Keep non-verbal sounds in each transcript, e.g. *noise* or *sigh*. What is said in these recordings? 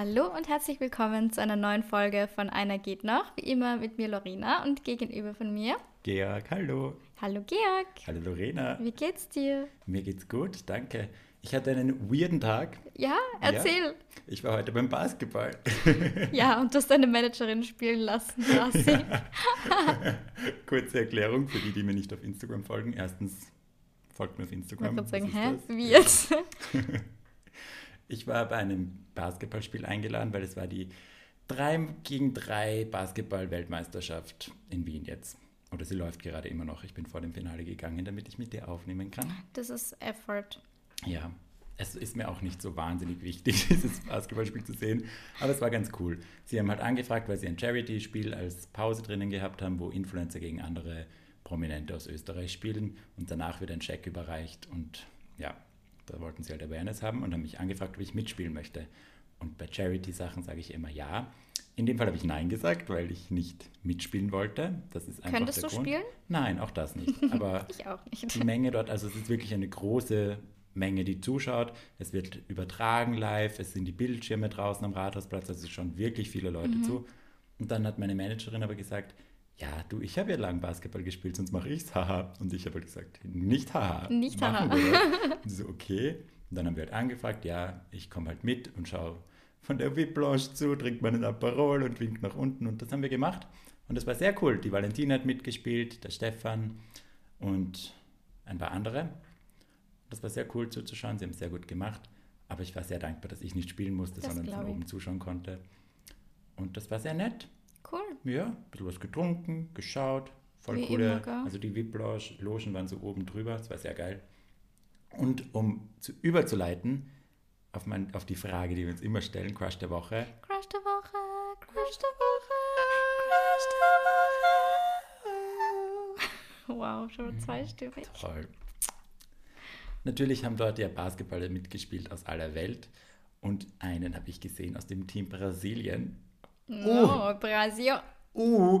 Hallo und herzlich willkommen zu einer neuen Folge von Einer geht noch. Wie immer mit mir Lorena und gegenüber von mir. Georg, hallo. Hallo Georg. Hallo Lorena. Wie geht's dir? Mir geht's gut, danke. Ich hatte einen weirden Tag. Ja, erzähl. Ja, ich war heute beim Basketball. *laughs* Ja, und du hast deine Managerin spielen lassen, Lassi. *laughs* Kurze Erklärung für die, die mir nicht auf Instagram folgen. Erstens, folgt mir auf Instagram. Ich sagen, hä? Wie jetzt? *laughs* Ich war bei einem Basketballspiel eingeladen, weil es war die 3 gegen 3 Basketball-Weltmeisterschaft in Wien jetzt. Oder sie läuft gerade immer noch. Ich bin vor dem Finale gegangen, damit ich mit dir aufnehmen kann. Das ist Effort. Ja, es ist mir auch nicht so wahnsinnig wichtig, *laughs* dieses Basketballspiel zu sehen, aber es war ganz cool. Sie haben halt angefragt, weil sie ein Charity-Spiel als Pause drinnen gehabt haben, wo Influencer gegen andere Prominente aus Österreich spielen und danach wird ein Check überreicht und ja, da wollten sie halt Awareness haben und haben mich angefragt, ob ich mitspielen möchte. Und bei Charity-Sachen sage ich immer ja. In dem Fall habe ich Nein gesagt, weil ich nicht mitspielen wollte. Das ist einfach Könntest der du Grund. spielen? Nein, auch das nicht. *laughs* Aber ich auch nicht. die Menge dort, also es ist wirklich eine große Menge, die zuschaut. Es wird übertragen live, es sind die Bildschirme draußen am Rathausplatz, also es schauen wirklich viele Leute mhm. zu. Und dann hat meine Managerin aber gesagt, ja, du, ich habe ja lang Basketball gespielt, sonst mache ich's, haha. Und ich habe halt gesagt, nicht haha. Nicht haha. *laughs* Und so, okay. Und dann haben wir halt angefragt, ja, ich komme halt mit und schaue von der VIP-Lounge zu, trinkt meinen Aperol und winkt nach unten. Und das haben wir gemacht. Und das war sehr cool. Die Valentina hat mitgespielt, der Stefan und ein paar andere. Das war sehr cool zuzuschauen. Sie haben es sehr gut gemacht. Aber ich war sehr dankbar, dass ich nicht spielen musste, das sondern von oben zuschauen konnte. Und das war sehr nett. Cool. Ja, ein bisschen was getrunken, geschaut. Voll Wie coole. Immer, also die VIP-Logen waren so oben drüber. Das war sehr geil. Und um zu, überzuleiten auf, mein, auf die Frage, die wir uns immer stellen, Crush der Woche. Crush der Woche, Crush der Woche, Crush der Woche. *laughs* Wow, schon zweistimmig. Toll. Natürlich haben dort ja Basketballer mitgespielt aus aller Welt. Und einen habe ich gesehen aus dem Team Brasilien. No, uh. Brasil. Uh. *laughs* uh.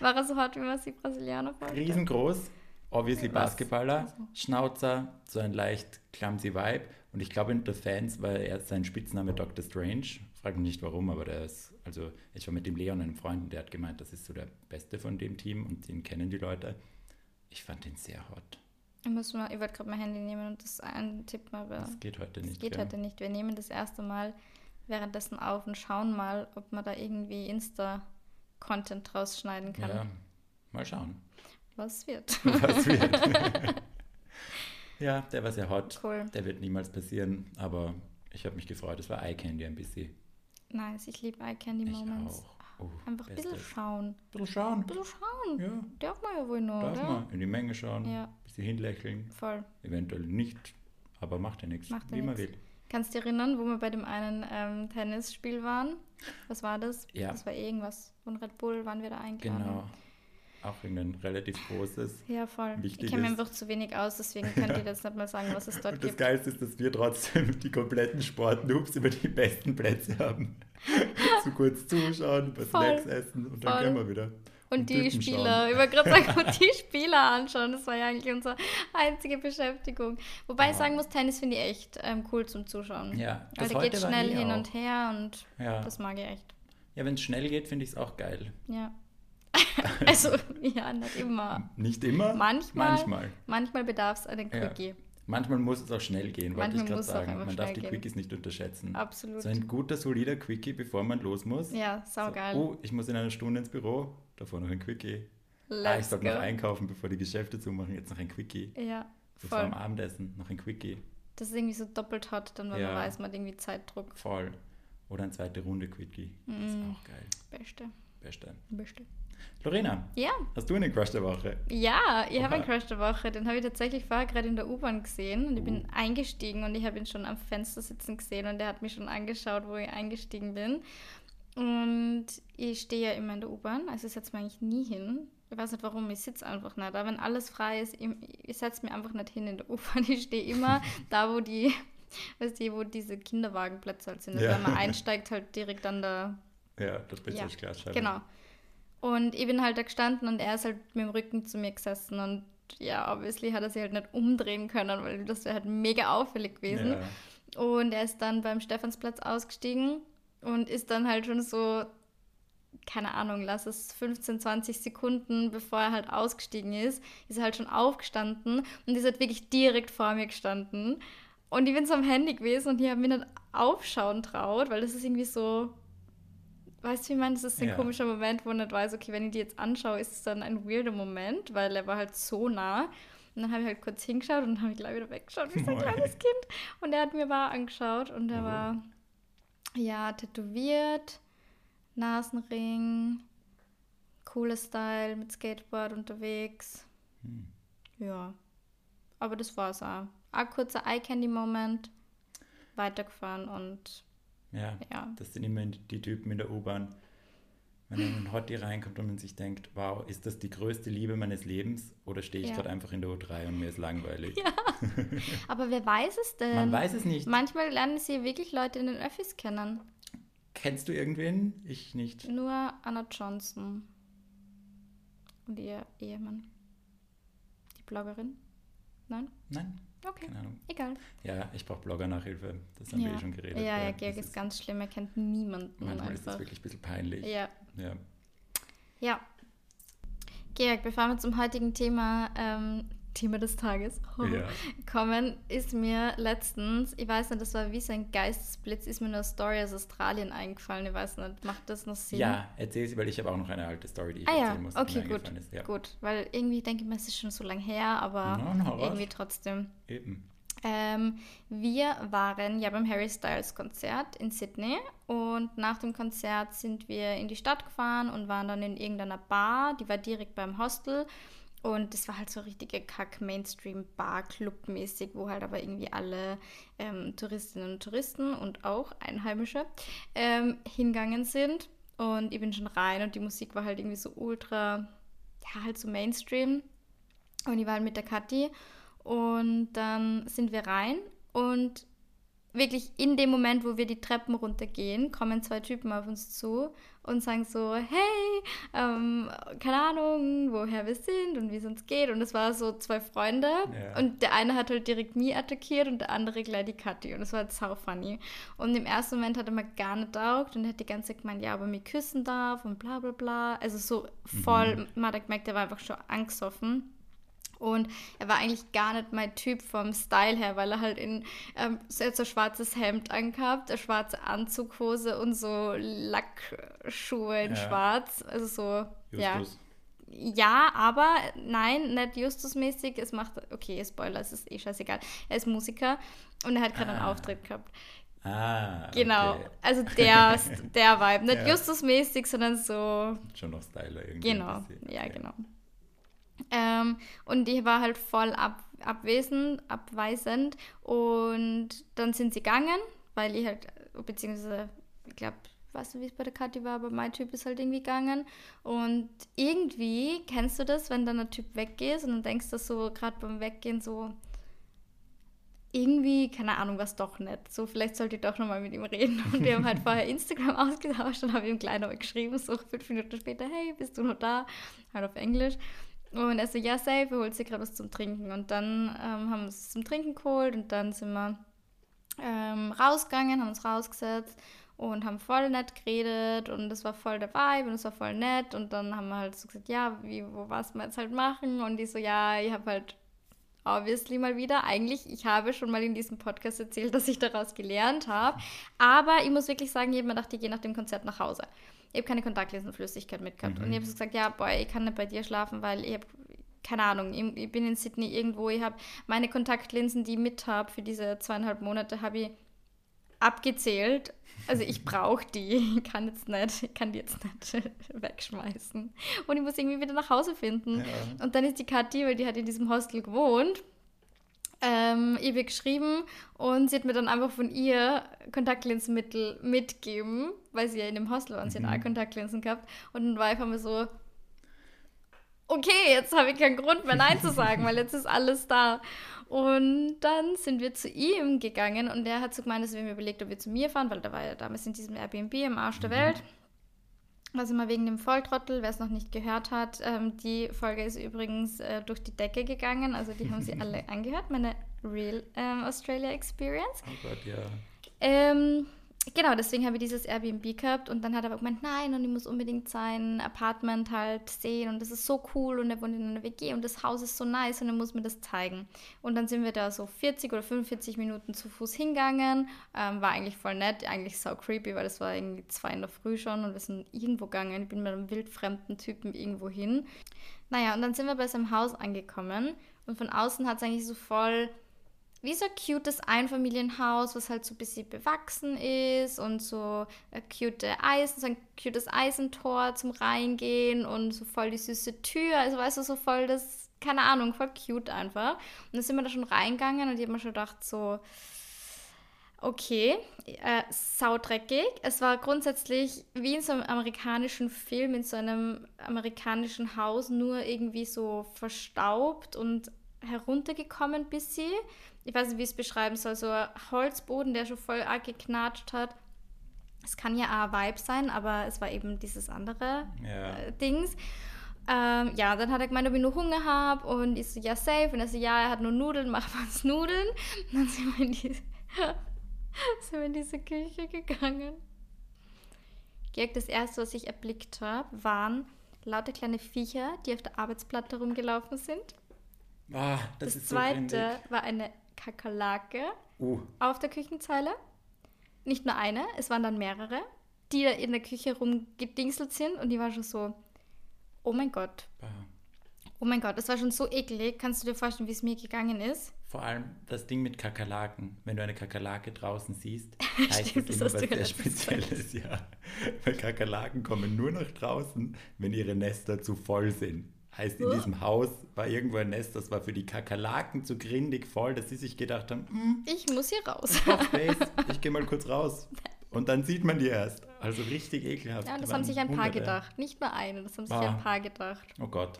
War er so hart, wie man sich Brasilianer vorstellt? Riesengroß, obviously Basketballer, also. Schnauzer, so ein leicht clumsy Vibe. Und ich glaube, unter Fans war er sein Spitzname Dr. Strange. Frag mich nicht warum, aber der ist, also ich war mit dem Leon, einem Freund, und der hat gemeint, das ist so der Beste von dem Team und den kennen die Leute. Ich fand ihn sehr hot. Ich, muss mal, ich wollte gerade mein Handy nehmen und das eintippen, aber. Das geht heute nicht. Das geht ja. heute nicht. Wir nehmen das erste Mal währenddessen auf und schauen mal, ob man da irgendwie Insta-Content draus schneiden kann. Ja, mal schauen. Was wird? *laughs* Was wird? *laughs* ja, der war sehr hot. Cool. Der wird niemals passieren, aber ich habe mich gefreut. Es war Eye Candy ein bisschen. Nice, ich liebe Eye Candy Moments. Auch. Oh, Einfach ein bisschen schauen. Ein bisschen schauen. Ein bisschen schauen. Ja. Darf man ja wohl noch, Darf oder? man in die Menge schauen, ja. ein bisschen hinlächeln. Voll. Eventuell nicht, aber macht ja nichts, macht wie man will. Kannst du dich erinnern, wo wir bei dem einen ähm, Tennisspiel waren? Was war das? Ja. Das war irgendwas von Red Bull, waren wir da eingeladen. Genau. Auch irgendein relativ großes. Ja, voll. Wichtiges. Ich kenne mir einfach zu wenig aus, deswegen könnt ihr jetzt nicht mal sagen, was es dort und gibt. Das Geilste ist, dass wir trotzdem *laughs* die kompletten Sportnoobs über die besten Plätze haben. *laughs* Zu kurz zuschauen, ein Voll. Snacks essen und dann Voll. gehen wir wieder. Und, und die Spieler, ich wollte gerade sagen, und die Spieler anschauen, das war ja eigentlich unsere einzige Beschäftigung. Wobei oh. ich sagen muss, Tennis finde ich echt ähm, cool zum Zuschauen. Ja, Weil da geht schnell hin auch. und her und ja. das mag ich echt. Ja, wenn es schnell geht, finde ich es auch geil. Ja. *laughs* also, ja, nicht immer. Nicht immer? Manchmal. Manchmal, manchmal bedarf es einen Quickie. Ja. Manchmal muss es auch schnell gehen, wollte ich gerade sagen. Man darf die gehen. Quickies nicht unterschätzen. Absolut. So ein guter, solider Quickie, bevor man los muss. Ja, saugeil. So, oh, ich muss in einer Stunde ins Büro, davor noch ein Quickie. Let's ah, ich sollte noch einkaufen, bevor die Geschäfte zumachen, jetzt noch ein Quickie. Ja, Bevor am Abendessen noch ein Quickie. Das ist irgendwie so doppelt hot, dann weil ja. man weiß, man hat irgendwie Zeitdruck. Voll. Oder eine zweite Runde Quickie. Das ist mm. auch geil. Beste. Beste. Beste. Lorena, ja. hast du einen Crush der Woche? Ja, ich habe einen Crush der Woche. Den habe ich tatsächlich vorher gerade in der U-Bahn gesehen und ich bin uh. eingestiegen und ich habe ihn schon am Fenster sitzen gesehen und er hat mich schon angeschaut, wo ich eingestiegen bin. Und ich stehe ja immer in der U-Bahn, also ich setze mich eigentlich nie hin. Ich weiß nicht warum, ich sitze einfach nicht. Aber wenn alles frei ist, ich, ich setze mich einfach nicht hin in der U-Bahn. Ich stehe immer *laughs* da, wo die, weißt du, wo diese Kinderwagenplätze halt sind. Also ja. wenn man einsteigt, halt direkt an der. Ja, das bin ja, Glasscheibe. Genau. Und ich bin halt da gestanden und er ist halt mit dem Rücken zu mir gesessen und ja, obviously hat er sich halt nicht umdrehen können, weil das wäre halt mega auffällig gewesen. Und er ist dann beim Stephansplatz ausgestiegen und ist dann halt schon so, keine Ahnung, lass es 15, 20 Sekunden, bevor er halt ausgestiegen ist, ist er halt schon aufgestanden und ist halt wirklich direkt vor mir gestanden. Und ich bin so am Handy gewesen und ich habe mir nicht aufschauen traut, weil das ist irgendwie so, weißt du, wie ich meine, das ist ein Ja. komischer Moment, wo ich nicht weiß, okay, wenn ich die jetzt anschaue, ist es dann ein weirder Moment, weil er war halt so nah. Und dann habe ich halt kurz hingeschaut und dann habe ich gleich wieder weggeschaut, wie so ein kleines Kind. Und er hat mir wahr angeschaut und er Oh. war, ja, tätowiert, Nasenring, cooler Style, mit Skateboard unterwegs. Hm. Ja, aber das war's auch. Ein kurzer Eye-Candy-Moment, weitergefahren und Ja, ja. das sind immer die Typen in der U-Bahn. Wenn dann ein Hottie reinkommt und man sich denkt, wow, ist das die größte Liebe meines Lebens oder stehe ich Ja. gerade einfach in der U3 und mir ist langweilig? *laughs* Aber wer weiß es denn? Man weiß es nicht. Manchmal lernen sie wirklich Leute in den Öffis kennen. Kennst du irgendwen? Ich nicht. Nur Anna Johnson und ihr Ehemann. Die Bloggerin? Nein? Nein, Okay, keine Ahnung. egal. Ja, ich brauche Blogger-Nachhilfe. Das haben wir eh schon geredet. ja, ja, Georg das ist ganz schlimm, er kennt niemanden Manchmal ist das einfach. wirklich ein bisschen peinlich. Ja, Ja. ja. Georg, bevor wir zum heutigen Thema, ähm, Thema des Tages *laughs* Ja. kommen, ist mir letztens, ich weiß nicht, das war wie so ein Geistesblitz, ist mir eine Story aus Australien eingefallen. Ich weiß nicht, macht das noch Sinn? Ja, erzähl sie, weil ich habe auch noch eine alte Story, die ich Ah ja, erzählen muss. die okay, gut. Ist. Ja. Gut, weil irgendwie denke ich mir, es ist schon so lange her, aber was? irgendwie trotzdem. Eben. Ähm, wir waren ja beim Harry Styles Konzert in Sydney und nach dem Konzert sind wir in die Stadt gefahren und waren dann in irgendeiner Bar, die war direkt beim Hostel. Und das war halt so richtige Kack-Mainstream-Bar-Club-mäßig, wo halt aber irgendwie alle ähm, Touristinnen und Touristen und auch Einheimische ähm, hingegangen sind. Und ich bin schon rein und die Musik war halt irgendwie so ultra, ja halt so Mainstream. Und ich war halt mit der Kathi und dann sind wir rein und wirklich in dem Moment, wo wir die Treppen runtergehen, kommen zwei Typen auf uns zu und sagen so, hey, ähm, keine Ahnung, woher wir sind und wie es uns geht. Und es war so zwei Freunde Ja. und der eine hat halt direkt mich attackiert und der andere gleich die Kathi. Und das war halt sau funny. Und im ersten Moment hat er mir gar nicht taugt und hat die ganze Zeit gemeint, ja, aber mich küssen darf und bla bla bla. Also so voll, man hat gemerkt, er war einfach schon angstsoffen. Und er war eigentlich gar nicht mein Typ vom Style her, weil er halt in ähm, so ein schwarzes Hemd angehabt, eine schwarze Anzughose und so Lackschuhe in Ja. schwarz. Also so, ja. Justus. Ja, aber nein, nicht Justus-mäßig. Es macht, okay, Spoiler, es ist eh scheißegal. Er ist Musiker und er hat gerade einen Ah. Auftritt gehabt. Ah, Genau, okay. also der, *laughs* der Vibe. Nicht Ja. Justus-mäßig, sondern so Schon noch Styler irgendwie. Genau, ja, genau. Ähm, und die war halt voll ab, abwesend, abweisend. Und dann sind sie gegangen, weil ich halt, beziehungsweise, ich glaube, weißt du, wie es bei der Kathi war, aber mein Typ ist halt irgendwie gegangen. Und irgendwie, kennst du das, wenn dann ein Typ weggeht und dann denkst du so, gerade beim Weggehen so, irgendwie, keine Ahnung, was doch nicht. So, vielleicht sollte ich doch nochmal mit ihm reden. Und wir haben halt vorher Instagram *laughs* ausgetauscht und habe ihm gleich noch geschrieben, so fünf Minuten später, hey, bist du noch da? Halt auf Englisch. Und er so, ja, safe, holt sich gerade was zum Trinken. Und dann ähm, haben wir uns zum Trinken geholt und dann sind wir ähm, rausgegangen, haben uns rausgesetzt und haben voll nett geredet und es war voll der Vibe und es war voll nett und dann haben wir halt so gesagt, ja, wie, wo was wir jetzt halt machen und die so, ja, ich habe halt obviously mal wieder, eigentlich, ich habe schon mal in diesem Podcast erzählt, dass ich daraus gelernt habe, aber ich muss wirklich sagen, ich habe mir gedacht, ich gehe nach dem Konzert nach Hause. Ich habe keine Kontaktlinsenflüssigkeit mitgehabt und ich habe so gesagt, ja, boy, ich kann nicht bei dir schlafen, weil ich habe keine Ahnung, ich ich bin in Sydney irgendwo, ich habe meine Kontaktlinsen, die ich mit habe für diese zweieinhalb Monate, habe ich abgezählt. Also ich *laughs* brauche die. Ich kann jetzt nicht, ich kann die jetzt nicht *laughs* wegschmeißen. Und ich muss irgendwie wieder nach Hause finden. Ja. Und dann ist die Kathi, weil die hat in diesem Hostel gewohnt, ähm, ihr geschrieben und sie hat mir dann einfach von ihr Kontaktlinsenmittel mitgegeben, weil sie ja in dem Hostel war und sie hat auch Kontaktlinsen gehabt. Und dann war ich einfach so, okay, jetzt habe ich keinen Grund mehr Nein zu sagen, weil jetzt ist alles da. Und dann sind wir zu ihm gegangen und er hat so gemeint, dass wir haben überlegt, ob wir zu mir fahren, weil da war ja damals in diesem Airbnb im Arsch der Welt. Also mal wegen dem Volltrottel, wer es noch nicht gehört hat, ähm, die Folge ist übrigens äh, durch die Decke gegangen, also die haben sie *laughs* alle angehört. Meine Real ähm, Australia Experience. Oh Gott, ja. Ähm, genau, deswegen habe ich dieses Airbnb gehabt und dann hat er aber gemeint, nein, und ich muss unbedingt sein Apartment halt sehen und das ist so cool und er wohnt in einer WG und das Haus ist so nice und er muss mir das zeigen. Und dann sind wir da so 40 oder 45 Minuten zu Fuß hingegangen, ähm, war eigentlich voll nett, eigentlich so creepy, weil es war irgendwie zwei in der Früh schon und wir sind irgendwo gegangen, ich bin mit einem wildfremden Typen irgendwo hin. Naja, und dann sind wir bei seinem Haus angekommen und von außen hat es eigentlich so voll wie so ein cutes Einfamilienhaus, was halt so ein bisschen bewachsen ist und so ein cute Eisen, so ein cutes Eisentor zum Reingehen und so voll die süße Tür. Also weißt du, so voll das, keine Ahnung, voll cute einfach. Und dann sind wir da schon reingegangen und ich habe mir schon gedacht, so, okay, äh, saudreckig. Es war grundsätzlich wie in so einem amerikanischen Film, in so einem amerikanischen Haus, nur irgendwie so verstaubt und heruntergekommen bis sie ich weiß nicht, wie ich es beschreiben soll, so ein Holzboden, der schon voll arg geknatscht hat. Es kann ja auch Vibe sein, aber es war eben dieses andere ja. äh, Dings. Ähm, ja, dann hat er gemeint, ob ich nur Hunger habe und ich so, ja, safe. Und er so, ja, er hat nur Nudeln, *laughs* mach was Nudeln. Und dann sind wir in diese, *laughs* sind wir in diese Küche gegangen. Georg, das erste, was ich erblickt habe, waren lauter kleine Viecher, die auf der Arbeitsplatte rumgelaufen sind. Ah, das, das zweite so war eine Kakerlake uh. auf der Küchenzeile. Nicht nur eine, es waren dann mehrere, die da in der Küche rumgedingselt sind und die war schon so, oh mein Gott. Oh mein Gott, das war schon so eklig. Kannst du dir vorstellen, wie es mir gegangen ist? Vor allem das Ding mit Kakerlaken. Wenn du eine Kakerlake draußen siehst, *laughs* heißt das immer was sehr Spezielles, ja. Weil Kakerlaken kommen nur nach draußen, wenn ihre Nester zu voll sind. Heißt, in diesem Haus war irgendwo ein Nest, das war für die Kakerlaken zu grindig voll, dass sie sich gedacht haben, hm, ich muss hier raus. Ich, *laughs* ich gehe mal kurz raus. Und dann sieht man die erst. Also richtig ekelhaft. Ja, das haben sich ein paar gedacht. Nicht nur eine, das haben sich ah. ein paar gedacht. Oh Gott.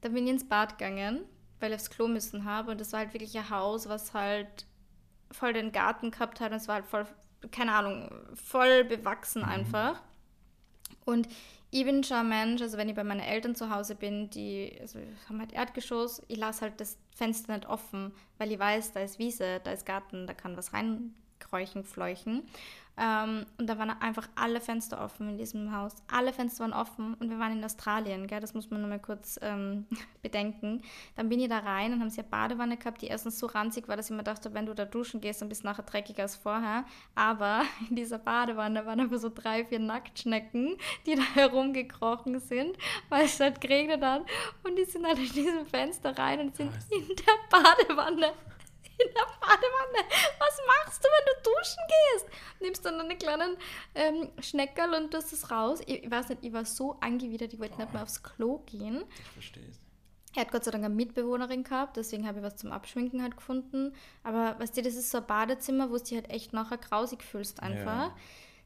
Dann bin ich ins Bad gegangen, weil ich aufs Klo müssen habe. Und das war halt wirklich ein Haus, was halt voll den Garten gehabt hat. Und es war halt voll, keine Ahnung, voll bewachsen mhm. einfach. Und ich bin schon ein Mensch, also wenn ich bei meinen Eltern zu Hause bin, die also haben halt Erdgeschoss, ich lasse halt das Fenster nicht offen, weil ich weiß, da ist Wiese, da ist Garten, da kann was reinkräuchen, fleuchen. Ähm, und da waren einfach alle Fenster offen in diesem Haus. Alle Fenster waren offen und wir waren in Australien, gell? das muss man nur mal kurz ähm, *laughs* bedenken. Dann bin ich da rein und haben sie eine Badewanne gehabt, die erstens so ranzig war, dass ich mir dachte, wenn du da duschen gehst, dann bist du nachher dreckiger als vorher. Aber *laughs* in dieser Badewanne waren aber so drei, vier Nacktschnecken, die da *laughs* herumgekrochen sind, weil es halt geregnet hat. Und die sind halt in diesem Fenster rein und sind in der Badewanne in der Badewanne. Was machst du, wenn du duschen gehst? Nimmst dann einen kleinen ähm, Schneckerl und tust es raus. Ich, ich, weiß nicht, ich war so angewidert, ich wollte oh. nicht mehr aufs Klo gehen. Ich verstehe es. Er hat Gott sei Dank eine Mitbewohnerin gehabt, deswegen habe ich was zum Abschminken halt gefunden. Aber weißt du, das ist so ein Badezimmer, wo du dich halt echt nachher grausig fühlst einfach. Ja.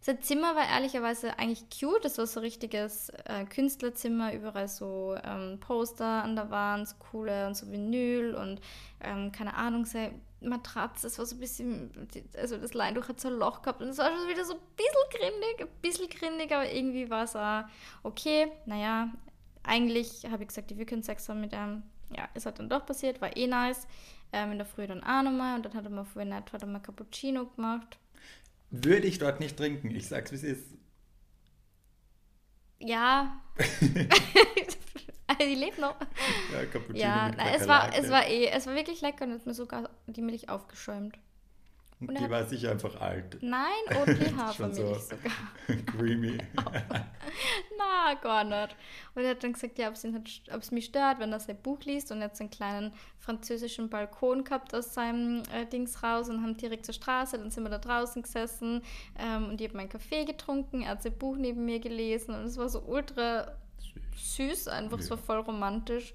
Sein Zimmer war ehrlicherweise eigentlich cute. Das war so ein richtiges äh, Künstlerzimmer, überall so ähm, Poster an der Wand, so coole und so Vinyl und ähm, keine Ahnung, seine Matratze. Es war so ein bisschen, also das Leintuch hat so ein Loch gehabt und es war schon wieder so ein bisschen grindig, ein bisschen grindig, aber irgendwie war es auch okay. Naja, eigentlich habe ich gesagt, wir können Sex haben mit einem. Ja, ist halt dann doch passiert, war eh nice. Ähm, in der Früh dann auch nochmal und dann hat er vorher nett, hat er mal Cappuccino gemacht. Würde ich dort nicht trinken. Ich sag's, wie es ist. Ja. *laughs* die lebt noch. Ja, Cappuccino ja, na, es war, es war eh, es war wirklich lecker und hat mir sogar die Milch aufgeschäumt. Und die war sicher einfach alt. Nein, *laughs* Oatly Hafermilch so sogar. *laughs* creamy. *laughs* Na, gar nicht. Und er hat dann gesagt, ja, ob es mich stört, wenn er sein Buch liest. Und er hat so einen kleinen französischen Balkon gehabt aus seinem äh, Dings raus und haben direkt zur Straße. Dann sind wir da draußen gesessen ähm, und ich habe meinen Kaffee getrunken. Er hat sein Buch neben mir gelesen und es war so ultra süß, einfach ja. so voll romantisch.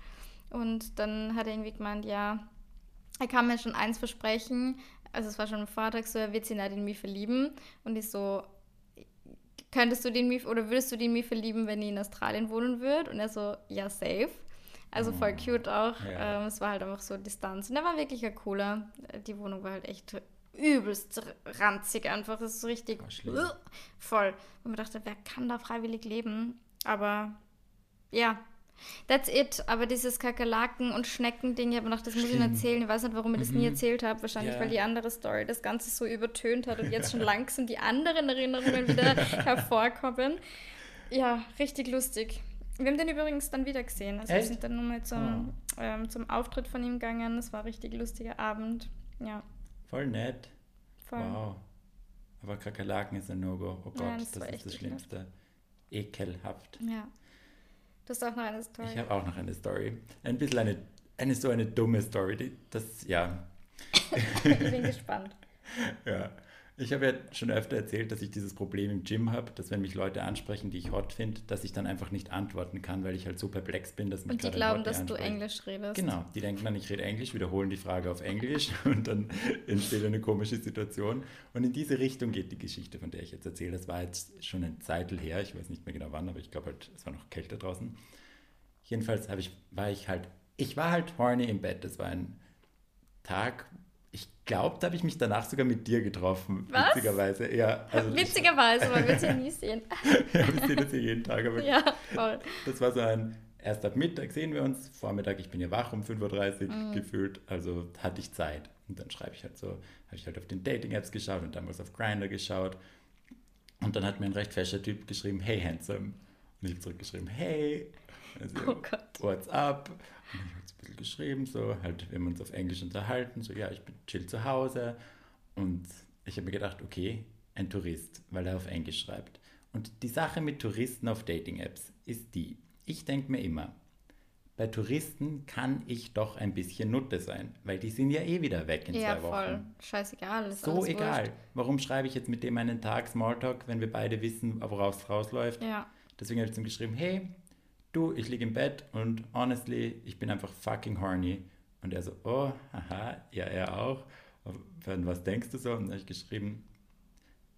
Und dann hat er irgendwie gemeint, ja, er kann mir schon eins versprechen, also es war schon am Vortag so, er wird sich nicht in mich verlieben. Und ich so, könntest du den mich, oder würdest du den mich verlieben, wenn ich in Australien wohnen würde? Und er so, ja, safe. Also voll oh, cute auch. Ja. Ähm, es war halt einfach so Distanz. Und er war wirklich ein cooler. Die Wohnung war halt echt übelst ranzig einfach. Es ist so richtig voll. Und man dachte, wer kann da freiwillig leben? Aber ja, That's it. Aber dieses Kakerlaken- und Schnecken-Ding, ich habe gedacht, das muss ich Ihnen erzählen. Ich weiß nicht, warum ich das nie Mhm. erzählt habe. Wahrscheinlich, Ja. weil die andere Story das Ganze so übertönt hat und jetzt schon langsam die anderen Erinnerungen wieder *laughs* hervorkommen. Ja, richtig lustig. Wir haben den übrigens dann wieder gesehen. Also wir Echt? sind dann nochmal zum, ähm, zum Auftritt von ihm gegangen. Es war ein richtig lustiger Abend. Ja, Voll nett. voll. Wow. Aber Kakerlaken ist ein No-Go. Oh Gott, Ja, das das, ist das. Schlimmste. Ekelhaft. Ja. Du hast auch noch eine Story. Ich habe auch noch eine Story. Ein bisschen eine, eine so eine dumme Story. Die, das, ja, *laughs* ich bin gespannt. ja. Ich habe ja schon öfter erzählt, dass ich dieses Problem im Gym habe, dass wenn mich Leute ansprechen, die ich hot finde, dass ich dann einfach nicht antworten kann, weil ich halt so perplex bin, dass mich Und die glauben, dass du. Englisch redest. Genau, die denken dann, ich rede Englisch, wiederholen die Frage auf Englisch *laughs* und dann entsteht eine komische Situation. Und in diese Richtung geht die Geschichte, von der ich jetzt erzähle. Das war jetzt schon ein Zeitl her, ich weiß nicht mehr genau wann, aber ich glaube halt, es war noch kälter draußen. Jedenfalls ich, war ich halt, ich war halt horny im Bett. Das war ein Tag, ich glaube, da habe ich mich danach sogar mit dir getroffen, Was? witzigerweise. Ja, also Witzigerweise, man wird sie nie sehen. *laughs* Ja, wir sehen uns ja jeden Tag, aber ja, voll. das war so ein, erst ab Mittag sehen wir uns, Vormittag, ich bin ja wach um 5.30 Uhr Mhm. gefühlt, also hatte ich Zeit. Und dann schreibe ich halt so, habe ich halt auf den Dating-Apps geschaut und damals auf Grindr geschaut. Und dann hat mir ein recht fescher Typ geschrieben, hey handsome. Und ich habe zurückgeschrieben, hey. Also, Oh Gott. What's up? Und ich habe ein bisschen geschrieben, so halt, wir haben uns auf Englisch unterhalten, so ja, ich bin chill zu Hause. Und ich habe mir gedacht, okay, ein Tourist, weil er auf Englisch schreibt. Und die Sache mit Touristen auf Dating-Apps ist die, ich denke mir immer, bei Touristen kann ich doch ein bisschen Nutte sein, weil die sind ja eh wieder weg in Ja, zwei Wochen. voll. Scheißegal. Ist So egal. wurscht. Warum schreibe ich jetzt mit dem einen Tag Smalltalk, wenn wir beide wissen, woraus es rausläuft? Ja. Deswegen habe ich ihm geschrieben, hey, du, ich liege im Bett und honestly, ich bin einfach fucking horny. Und er so, oh, haha, ja, er auch. Und was denkst du so? Und dann habe ich geschrieben,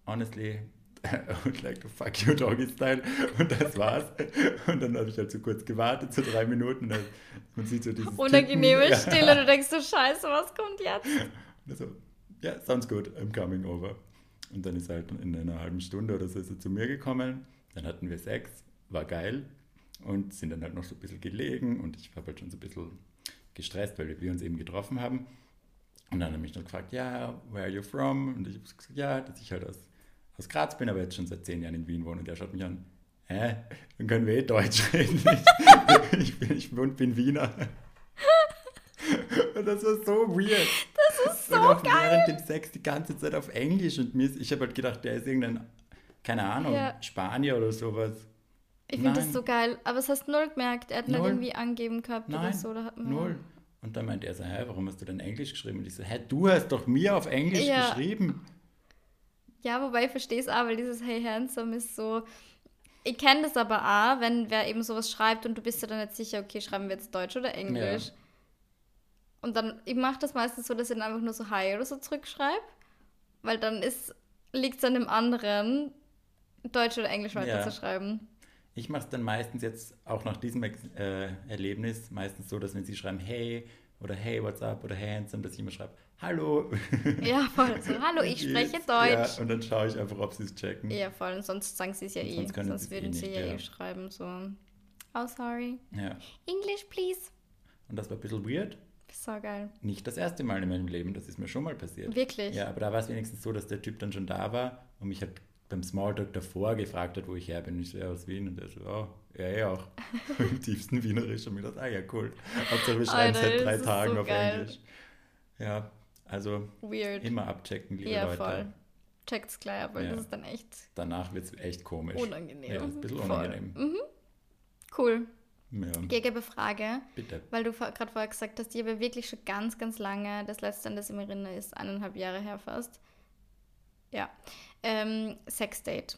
honestly, *laughs* I would like to fuck you doggy style. Und das war's. Und dann habe ich halt so kurz gewartet, so drei Minuten. Und dann, man sieht so dieses Unangenehme Tippen. Stille. Du *laughs* denkst so, scheiße, was kommt jetzt? Und er so, ja, sounds good, I'm coming over. Und dann ist er halt in einer halben Stunde oder so ist er zu mir gekommen. Dann hatten wir Sex, war geil und sind dann halt noch so ein bisschen gelegen und ich habe halt schon so ein bisschen gestresst, weil wir uns eben getroffen haben. Und dann hat er mich noch gefragt, ja, where are you from? Und ich habe gesagt, ja, dass ich halt aus, aus Graz bin, aber jetzt schon seit zehn Jahren in Wien wohne. Und der schaut mich an, hä, dann können wir eh Deutsch *laughs* reden. Ich, ich, bin, ich bin, bin Wiener. Und das war so weird. Das ist so und auch geil. während dem Sex die ganze Zeit auf Englisch und mir ist, ich habe halt gedacht, der ist irgendein, keine Ahnung, Ja. Spanier oder sowas. Ich finde das so geil. Aber es hast null gemerkt. Er hat nicht Null. irgendwie angeben gehabt oder Nein, so. Da hat man null. Und dann meinte er so, hä, warum hast du denn Englisch geschrieben? Und ich so, hä, du hast doch mir auf Englisch Ja. geschrieben. Ja, wobei ich verstehe es auch, weil dieses Hey Handsome ist so. Ich kenne das aber auch, wenn wer eben sowas schreibt und du bist dir dann nicht sicher, okay, schreiben wir jetzt Deutsch oder Englisch. Ja. Und dann, ich mache das meistens so, dass ich dann einfach nur so Hi oder so zurückschreibe, weil dann liegt es an dem anderen, Deutsch oder Englisch Ja. Ich mache es dann meistens jetzt auch nach diesem äh, Erlebnis meistens so, dass wenn sie schreiben, hey oder hey, what's up oder hey, handsome, dass ich immer schreibe, hallo. Ja, voll. So, hallo, ich spreche? Deutsch. Ja, und dann schaue ich einfach, ob sie es checken. Ja, voll. Und sonst sagen sie es ja Und eh. sonst Sonst sie eh würden sie nicht, ja ja. eh schreiben, so. Oh, sorry. Ja. English, please. Und das war ein bisschen weird. So geil. Nicht das erste Mal in meinem Leben, das ist mir schon mal passiert. Wirklich? Ja, aber da war es wenigstens so, dass der Typ dann schon da war und mich halt beim Smalltalk davor gefragt hat, wo ich her bin. Ich so, ja, aus Wien. Und er so, oh, ja, ja auch. *laughs* Im tiefsten Wienerisch. Und mir gedacht, ah ja, cool. Hauptsache wir schreiben Alter, seit drei Tagen so auf geil. Englisch. Ja, also Weird. immer abchecken, liebe ja, Leute. voll. Checkt's gleich ab, weil Ja. das ist dann echt Danach wird es echt komisch. unangenehm. Ja, ein bisschen Voll. unangenehm. Mhm. Cool. Ja, Gegebe Frage, bitte. weil du gerade vorher gesagt hast, die aber wirklich schon ganz, ganz lange, das letzte, an das ich mich erinnere, ist eineinhalb Jahre her fast. Ja. Ähm, Sexdate.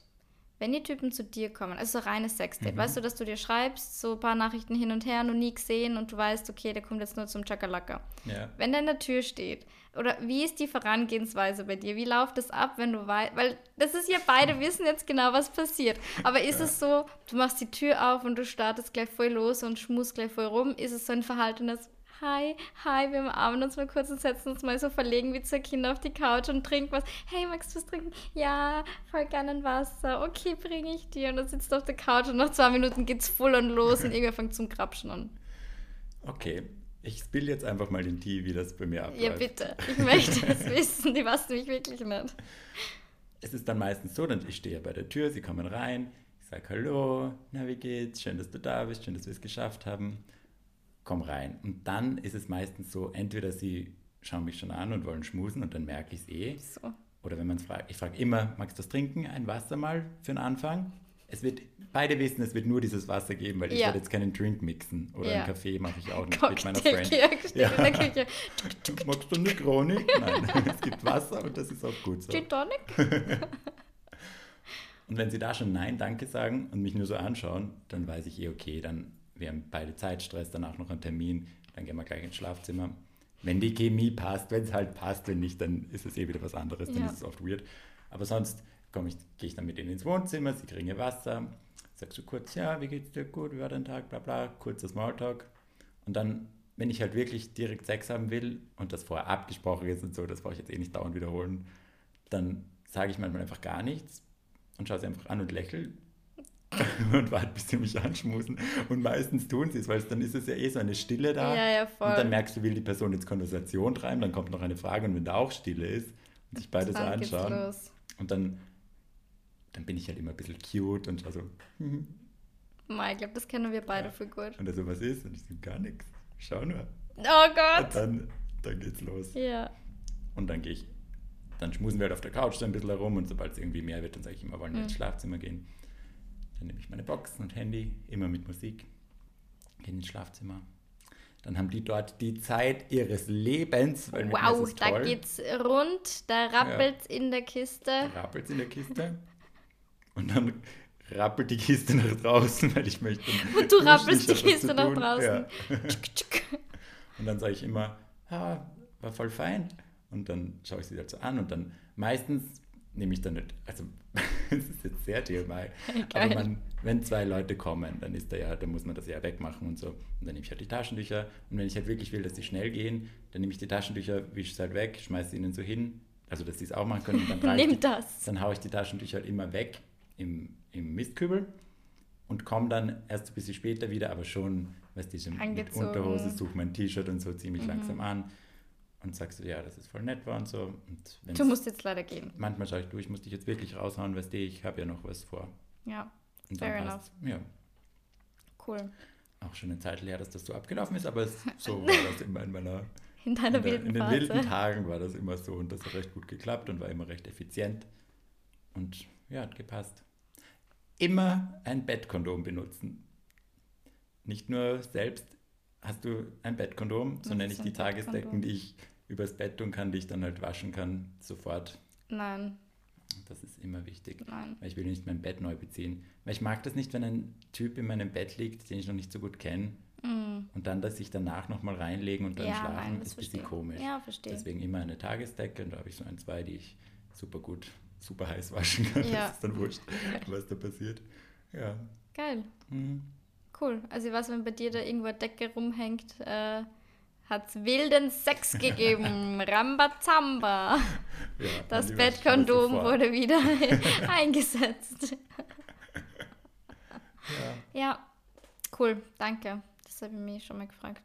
Wenn die Typen zu dir kommen, also so reines Sexdate, Mhm. weißt du, dass du dir schreibst, so ein paar Nachrichten hin und her, noch nie gesehen und du weißt, okay, der kommt jetzt nur zum Chakalaka. Ja. Wenn der in der Tür steht, oder wie ist die Vorangehensweise bei dir? Wie läuft es ab, wenn du weißt, weil das ist ja, beide wissen jetzt genau, was passiert. Aber ist es so, du machst die Tür auf und du startest gleich voll los und schmusst gleich voll rum? Ist es so ein verhaltenes hi, hi, wir umarmen uns mal kurz und setzen uns mal so verlegen wie zwei Kinder auf die Couch und trinken was. Hey, magst du was trinken? Ja, voll gerne ein Wasser. Okay, bringe ich dir. Und dann sitzt du auf der Couch und nach zwei Minuten geht's voll und los und irgendwer fängt zum Krapschen an. Okay, ich spiele jetzt einfach mal den Tee, wie das bei mir abläuft. Ja, bitte. Ich möchte es *laughs* wissen. Die weiß nämlich wirklich nicht. Es ist dann meistens so, dann ich stehe bei der Tür, sie kommen rein, ich sage Hallo, na wie geht's? Schön, dass du da bist, schön, dass wir es geschafft haben. Komm rein. Und dann ist es meistens so, entweder sie schauen mich schon an und wollen schmusen und dann merke ich es eh. So. Oder wenn man es fragt, ich frage immer, magst du das trinken? Ein Wasser mal für den Anfang? Es wird, beide wissen, es wird nur dieses Wasser geben, weil ich Ja. werde jetzt keinen Drink mixen. Oder Ja. einen Kaffee mache ich auch nicht mit meiner Friend. Ja. in der Küche. Magst du eine Chronik? Nein, *laughs* es gibt Wasser und das ist auch gut so. Gin Tonic? *laughs* Und wenn sie da schon Nein, danke sagen und mich nur so anschauen, dann weiß ich eh, okay, dann wir haben beide Zeitstress, danach noch einen Termin, dann gehen wir gleich ins Schlafzimmer. Wenn die Chemie passt, wenn es halt passt, wenn nicht, dann ist es eh wieder was anderes, dann Ja. ist es oft weird. Aber sonst komme ich, gehe ich dann mit ihnen ins Wohnzimmer, sie kriegen ihr Wasser, sagst du kurz, ja, wie geht's dir, gut, wie war dein Tag, bla bla, kurzer Smalltalk. Und dann, wenn ich halt wirklich direkt Sex haben will und das vorher abgesprochen ist und so, das brauche ich jetzt eh nicht dauernd wiederholen, dann sage ich manchmal einfach gar nichts und schaue sie einfach an und lächle *laughs* und warte, bis sie mich anschmusen. Und meistens tun sie es, weil es- dann ist es ja eh so eine Stille da. Ja, ja, voll. Und dann merkst du, will die Person jetzt Konversation treiben, dann kommt noch eine Frage und wenn da auch Stille ist und sich beide so Dann geht's anschauen los. und dann, dann bin ich halt immer ein bisschen cute und also Mei, ich glaube, das kennen wir beide Ja. voll gut. und er so, was ist? Und ich so, gar nichts. Schau nur. Oh Und Gott! dann, dann geht's los. Ja. Und dann gehe ich, dann schmusen wir halt auf der Couch so ein bisschen herum und sobald es irgendwie mehr wird, dann sage ich immer, wollen wir Mhm. ins Schlafzimmer gehen. Dann nehme ich meine Boxen und Handy, immer mit Musik, gehe ins Schlafzimmer. Dann haben die dort die Zeit ihres Lebens, weil Wow, es da toll. geht's rund, da rappelt's in der Kiste. rappelt in der Kiste und dann rappelt die Kiste nach draußen, weil ich möchte. *laughs* Und du rappelst die Kiste nach draußen. Ja. Und dann sage ich immer, ah, war voll fein. Und dann schaue ich sie so an und dann meistens nehme ich dann nicht, also *laughs* es ist jetzt sehr TMI, aber man, wenn zwei Leute kommen, dann ist da ja, dann muss man das ja wegmachen und so. Und dann nehme ich halt die Taschentücher und wenn ich halt wirklich will, dass sie schnell gehen, dann nehme ich die Taschentücher, wische es halt weg, schmeiße sie ihnen so hin, also dass sie es auch machen können und dann Nimm das. dann haue ich die Taschentücher halt immer weg im, im Mistkübel und komme dann erst ein bisschen später wieder, aber schon, weißt du, mit. Unterhose, suche mein T-Shirt und so, ziehe mich Mhm. langsam an und sagst du, ja, dass es voll nett war und so. Und Du musst jetzt leider gehen. manchmal sage ich, du, ich muss dich jetzt wirklich raushauen, weißt du, ich habe ja noch was vor. Ja, Und Fair passt's. Ja, cool. auch schon eine Zeit her, dass das so abgelaufen ist, aber es, *laughs* so war das immer in meiner In deiner in, der, wilden in den Phase. wilden Tagen war das immer so und das hat recht gut geklappt und war immer recht effizient. Und ja, hat gepasst. Immer ein Bettkondom benutzen. Nicht nur selbst hast du ein Bettkondom, sondern ist nicht die Tagesdecken, die ich übers Bett tun kann, die ich dann halt waschen kann, sofort. Nein, Das ist immer wichtig. nein. Weil ich will nicht mein Bett neu beziehen. Weil ich mag das nicht, wenn ein Typ in meinem Bett liegt, den ich noch nicht so gut kenne, Mm. und dann, dass ich danach nochmal reinlegen und dann Ja, schlafen, nein, das ist ein bisschen komisch. Ja, verstehe. Deswegen immer eine Tagesdecke und da habe ich so ein, zwei, die ich super gut, super heiß waschen kann. Ja. *laughs* Das ist dann wurscht, was da passiert. Ja. Geil, Mhm. cool. Also ich weiß, wenn bei dir da irgendwo eine Decke rumhängt, äh, hat's wilden Sex *laughs* gegeben. Rambazamba. ja Das Bettkondom wurde wieder *laughs* eingesetzt. Ja. Ja, cool, danke. Das habe ich mich schon mal gefragt.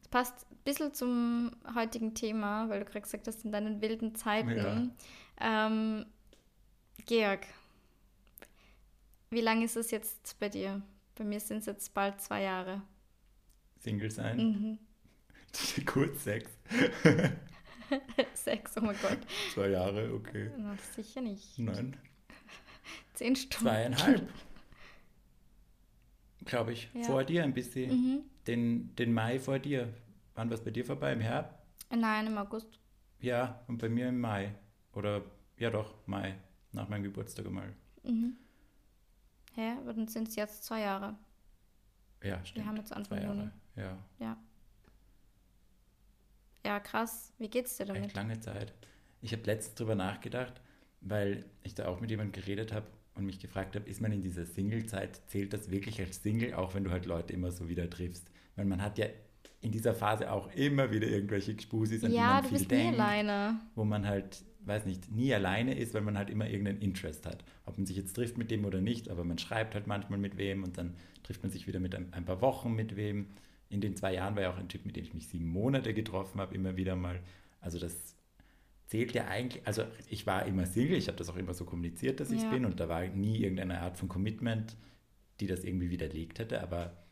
Es passt ein bisschen zum heutigen Thema, weil du gerade gesagt hast, in deinen wilden Zeiten. Ähm, Georg, wie lange ist es jetzt bei dir? Bei mir sind es jetzt bald zwei Jahre. Single sein, Mhm. *laughs* kurz Sex, *laughs* Sechs, oh mein Gott. zwei Jahre, okay. Na, sicher nicht. Nein, *laughs* Zehn Stunden. zweieinhalb. Glaube ich. Ja. Vor dir ein bisschen. Mhm. Den, den Mai vor dir. Wann war es bei dir vorbei? Im Herbst? Nein, im August. Ja, und bei mir im Mai. Oder, ja doch, Mai. Nach meinem Geburtstag mal. Mhm. Hä, aber dann sind es jetzt zwei Jahre. Ja, stimmt. haben jetzt Anfang Zwei Jahre. Juni. Ja, Ja. Ja, krass. Wie geht's dir damit? echt lange Zeit. Ich habe letztens drüber nachgedacht, weil ich da auch mit jemandem geredet habe und mich gefragt habe, ist man in dieser Single-Zeit, zählt das wirklich als Single, auch wenn du halt Leute immer so wieder triffst? Weil man hat ja in dieser Phase auch immer wieder irgendwelche Gspusis, an ja, die man du viel bist denkt, nie alleine. wo man halt, weiß nicht, nie alleine ist, weil man halt immer irgendeinen Interest hat. Ob man sich jetzt trifft mit dem oder nicht, aber man schreibt halt manchmal mit wem und dann trifft man sich wieder mit ein, ein paar Wochen mit wem. In den zwei Jahren war ja auch ein Typ, mit dem ich mich sieben Monate getroffen habe, immer wieder mal. Also das zählt ja eigentlich, also ich war immer Single, ich habe das auch immer so kommuniziert, dass ich es Ja. bin und da war nie irgendeine Art von Commitment, die das irgendwie widerlegt hätte, aber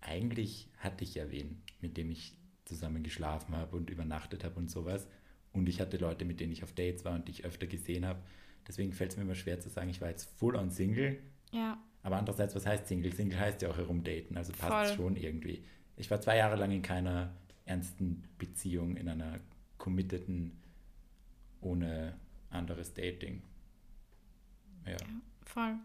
eigentlich hatte ich ja wen, mit dem ich zusammen geschlafen habe und übernachtet habe und sowas. Und ich hatte Leute, mit denen ich auf Dates war und die ich öfter gesehen habe. Deswegen fällt es mir immer schwer zu sagen, ich war jetzt full on Single. Ja, Aber andererseits, was heißt Single? Single heißt ja auch herumdaten, also passt Voll. es schon irgendwie. Ich war zwei Jahre lang in keiner ernsten Beziehung, in einer committeden, ohne anderes Dating. Ja. voll.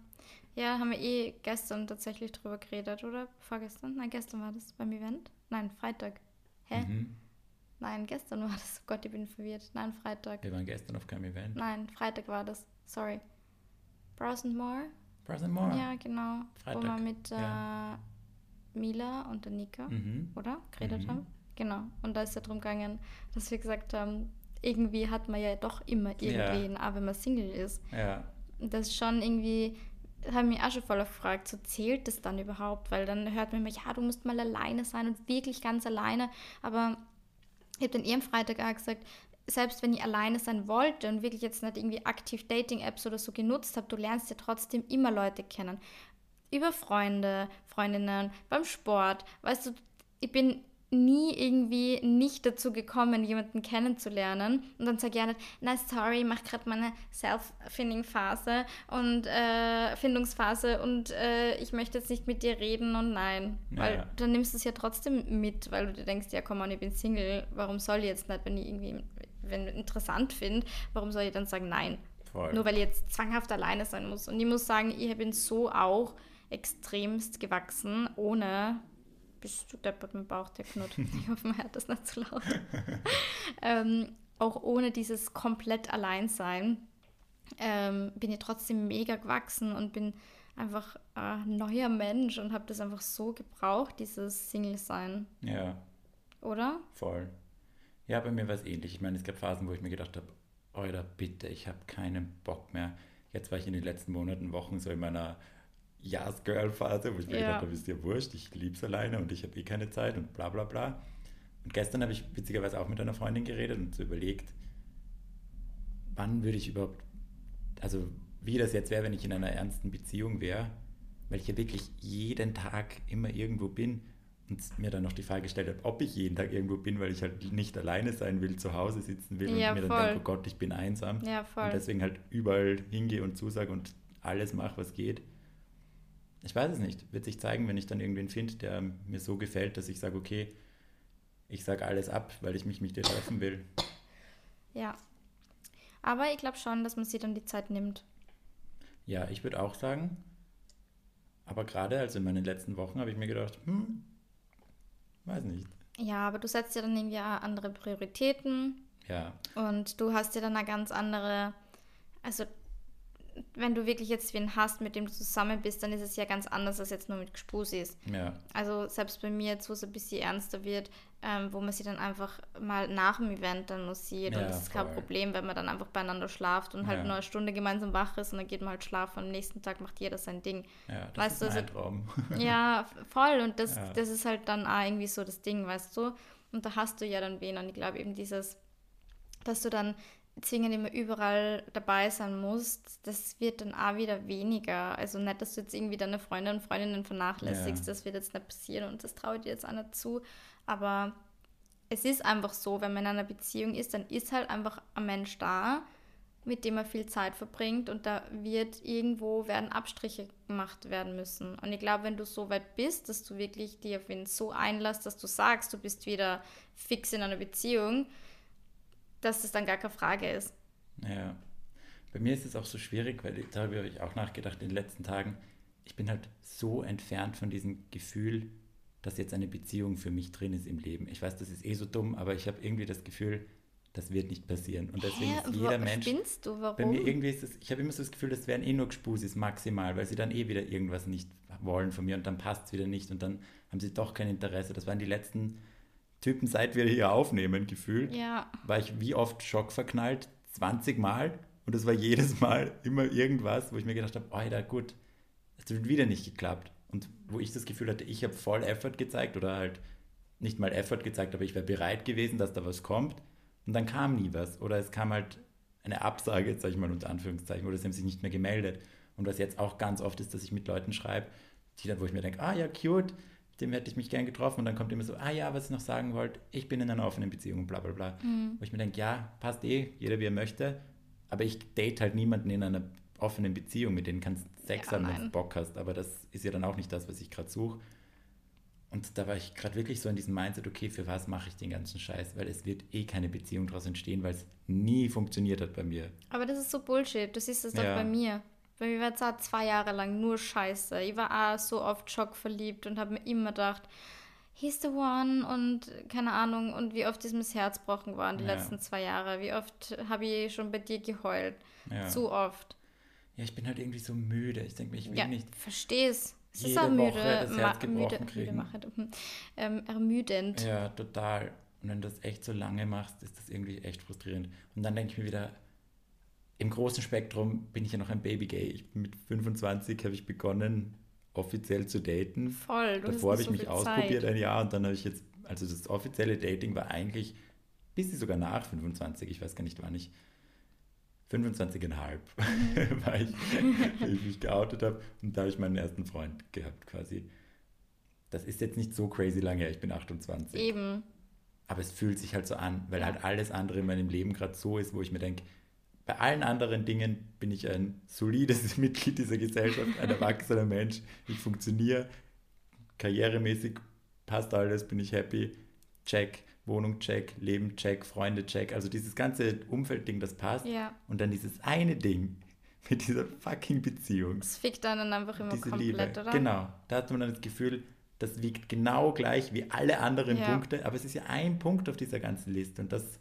Ja, haben wir eh gestern tatsächlich drüber geredet, oder? Vorgestern? Nein, gestern war das beim Event. Nein, Freitag. Hä? Mhm. Nein, gestern war das. Oh Gott, ich bin verwirrt. Nein, Freitag. Wir waren gestern auf keinem Event. Nein, Freitag war das. Sorry. Browse and More? Present More. Ja, genau. Wo Freitag, wir mit äh, ja. Mila und der Nika, Mhm. oder? Geredet Mhm. haben. Genau. Und da ist ja darum gegangen, dass wir gesagt haben, irgendwie hat man ja doch immer Ja. irgendwen, auch wenn man Single ist. Ja, das ist schon irgendwie, haben mich auch schon voll gefragt, so zählt das dann überhaupt? Weil dann hört man immer, ja, du musst mal alleine sein und wirklich ganz alleine. Aber ich habe dann eh am Freitag auch gesagt, selbst wenn ich alleine sein wollte und wirklich jetzt nicht irgendwie aktiv Dating-Apps oder so genutzt habe, du lernst ja trotzdem immer Leute kennen. Über Freunde, Freundinnen, beim Sport. Weißt du, ich bin nie irgendwie nicht dazu gekommen, jemanden kennenzulernen. Und dann sage ich ja nicht, na sorry, ich mache gerade meine Self-Finding-Phase und äh, Findungsphase und äh, ich möchte jetzt nicht mit dir reden und nein. Ja, Weil ja. dann nimmst du es ja trotzdem mit, weil du dir denkst, ja komm on, ich bin Single, warum soll ich jetzt nicht, wenn ich irgendwie wenn interessant finde, warum soll ich dann sagen nein? voll. Nur weil ich jetzt zwanghaft alleine sein muss. Und ich muss sagen, ich bin so auch extremst gewachsen, ohne. Bist du deppert mit dem Bauch, der Knut? *laughs* Ich hoffe, man hört das nicht zu laut. ähm, auch ohne dieses komplett Alleinsein ähm, bin ich trotzdem mega gewachsen und bin einfach ein neuer Mensch und habe das einfach so gebraucht, dieses Single-Sein, Ja, oder? voll. Ja, bei mir war es ähnlich. Ich meine, es gab Phasen, wo ich mir gedacht habe, Alter, bitte, ich habe keinen Bock mehr. Jetzt war ich in den letzten Monaten, Wochen so in meiner Yes-Girl-Phase, wo ich mir Ja. gedacht habe, ist dir wurscht, ich lieb's alleine und ich habe eh keine Zeit und bla bla bla. Und gestern habe ich witzigerweise auch mit einer Freundin geredet und so überlegt, wann würde ich überhaupt, also wie das jetzt wäre, wenn ich in einer ernsten Beziehung wäre, weil ich ja wirklich jeden Tag immer irgendwo bin und mir dann noch die Frage gestellt habe, ob ich jeden Tag irgendwo bin, weil ich halt nicht alleine sein will, zu Hause sitzen will Ja, und mir voll. dann denke, oh Gott, ich bin einsam. Ja, voll. Und deswegen halt überall hingehe und zusage und alles mache, was geht. Ich weiß es nicht. Wird sich zeigen, wenn ich dann irgendwen finde, der mir so gefällt, dass ich sage, okay, ich sage alles ab, weil ich mich mit dir treffen will. Ja. Aber ich glaube schon, dass man sich dann die Zeit nimmt. Ja, ich würde auch sagen, aber gerade also in meinen letzten Wochen habe ich mir gedacht, hm, weiß nicht. Ja, aber du setzt ja dann irgendwie andere Prioritäten Ja, und du hast ja dann eine ganz andere, also wenn du wirklich jetzt wen hast, mit dem du zusammen bist, dann ist es ja ganz anders als jetzt nur mit Gespusis. ja, Also selbst bei mir jetzt, wo es ein bisschen ernster wird, ähm, wo man sich dann einfach mal nach dem Event dann noch sieht Ja, und das ist kein. Problem, wenn man dann einfach beieinander schlaft und halt Ja. nur eine Stunde gemeinsam wach ist und dann geht man halt schlafen und am nächsten Tag macht jeder sein Ding. ja, das Weißt ist du, also- Traum. *laughs* Ja, *laughs* voll. Und das, Ja. das ist halt dann auch irgendwie so das Ding, weißt du? Und da hast du ja dann wen. Und ich glaube eben dieses, dass du dann zwingend immer überall dabei sein musst, das wird dann auch wieder weniger. Also nicht, dass du jetzt irgendwie deine Freunde und Freundinnen vernachlässigst, Ja. das wird jetzt nicht passieren und das traue ich dir jetzt auch nicht zu. Aber es ist einfach so, wenn man in einer Beziehung ist, dann ist halt einfach ein Mensch da, mit dem man viel Zeit verbringt und da wird irgendwo werden Abstriche gemacht werden müssen. Und ich glaube, wenn du so weit bist, dass du wirklich dir auf ihn so einlässt, dass du sagst, du bist wieder fix in einer Beziehung, dass das dann gar keine Frage ist. Ja. Bei mir ist es auch so schwierig, weil darüber habe ich auch nachgedacht in den letzten Tagen. Ich bin halt so entfernt von diesem Gefühl, dass jetzt eine Beziehung für mich drin ist im Leben. Ich weiß, das ist eh so dumm, aber ich habe irgendwie das Gefühl, Das wird nicht passieren. Und deswegen Hä? ist jeder Wo- Mensch. Spinnst du? Warum? Bei mir irgendwie ist es, ich habe immer so das Gefühl, das wären eh nur Gspusis maximal, weil sie dann eh wieder irgendwas nicht wollen von mir und dann passt es wieder nicht und dann haben sie doch kein Interesse. Das waren die letzten Typen, seit wir hier aufnehmen, gefühlt. ja, War ich wie oft schockverknallt? 20 Mal. Und es war jedes Mal immer irgendwas, wo ich mir gedacht habe, oh ja, gut, es wird wieder nicht geklappt. Und wo ich das Gefühl hatte, ich habe voll Effort gezeigt oder halt nicht mal Effort gezeigt, aber ich wäre bereit gewesen, dass da was kommt. Und dann kam nie was. Oder es kam halt eine Absage, jetzt sage ich mal unter Anführungszeichen, oder sie haben sich nicht mehr gemeldet. Und was jetzt auch ganz oft ist, dass ich mit Leuten schreibe, die dann, wo ich mir denke, ah ja, cute, dem hätte ich mich gern getroffen. Und dann kommt immer so, ah ja, was ich noch sagen wollte, ich bin in einer offenen Beziehung, bla bla bla. Wo ich mir denke, ja, passt eh, jeder wie er möchte. Aber ich date halt niemanden in einer offenen Beziehung, mit denen kannst du Sex Ja, haben, wenn du Bock hast. Aber das ist ja dann auch nicht das, was ich gerade suche. Und da war ich gerade wirklich so in diesem Mindset, okay, für was mache ich den ganzen Scheiß? Weil es wird eh keine Beziehung daraus entstehen, weil es nie funktioniert hat bei mir. aber das ist so Bullshit. Du siehst es doch Ja. bei mir. Bei mir war es auch zwei Jahre lang nur Scheiße. Ich war auch so oft schockverliebt und habe mir immer gedacht, he's the one und keine Ahnung. Und wie oft ist mir das Herz gebrochen worden die Ja. letzten zwei Jahre. Wie oft habe ich schon bei dir geheult. Ja. Zu oft. ja, ich bin halt irgendwie so müde. Ich denke mir, ich will Ja, nicht. versteh's. Es ist jede auch müde, Woche das Herz gebrochen müde, müde hm, ähm, ermüdend. Ja, total. Und wenn du das echt so lange machst, ist das irgendwie echt frustrierend. Und dann denke ich mir wieder, im großen Spektrum bin ich ja noch ein Babygay. Ich bin mit 25 habe ich begonnen, offiziell zu daten. Voll. Du Davor habe ich mich so viel ausprobiert Zeit. ein Jahr und dann habe ich jetzt, also das offizielle Dating war eigentlich, bis sie sogar nach 25, ich weiß gar nicht wann ich, 25,5 Mhm. *laughs* war ich, *laughs* ich mich geoutet habe und da habe ich meinen ersten Freund gehabt quasi. Das ist jetzt nicht so crazy lange her, ich bin 28. Eben. Aber es fühlt sich halt so an, weil Ja. halt alles andere in meinem Leben gerade so ist, wo ich mir denke, bei allen anderen Dingen bin ich ein solides *laughs* Mitglied dieser Gesellschaft, ein erwachsener Mensch. Ich funktioniere karrieremäßig, passt alles, bin ich happy. Check, Wohnung check, Leben check, Freunde check. Also dieses ganze Umfeldding, das passt. Ja. Und dann dieses eine Ding *laughs* mit dieser fucking Beziehung Es fickt einen einfach immer diese komplett, Liebe. oder? Genau. Da hat man dann das Gefühl, das wiegt genau gleich wie alle anderen Ja. Punkte, aber es ist ja ein Punkt auf dieser ganzen Liste und das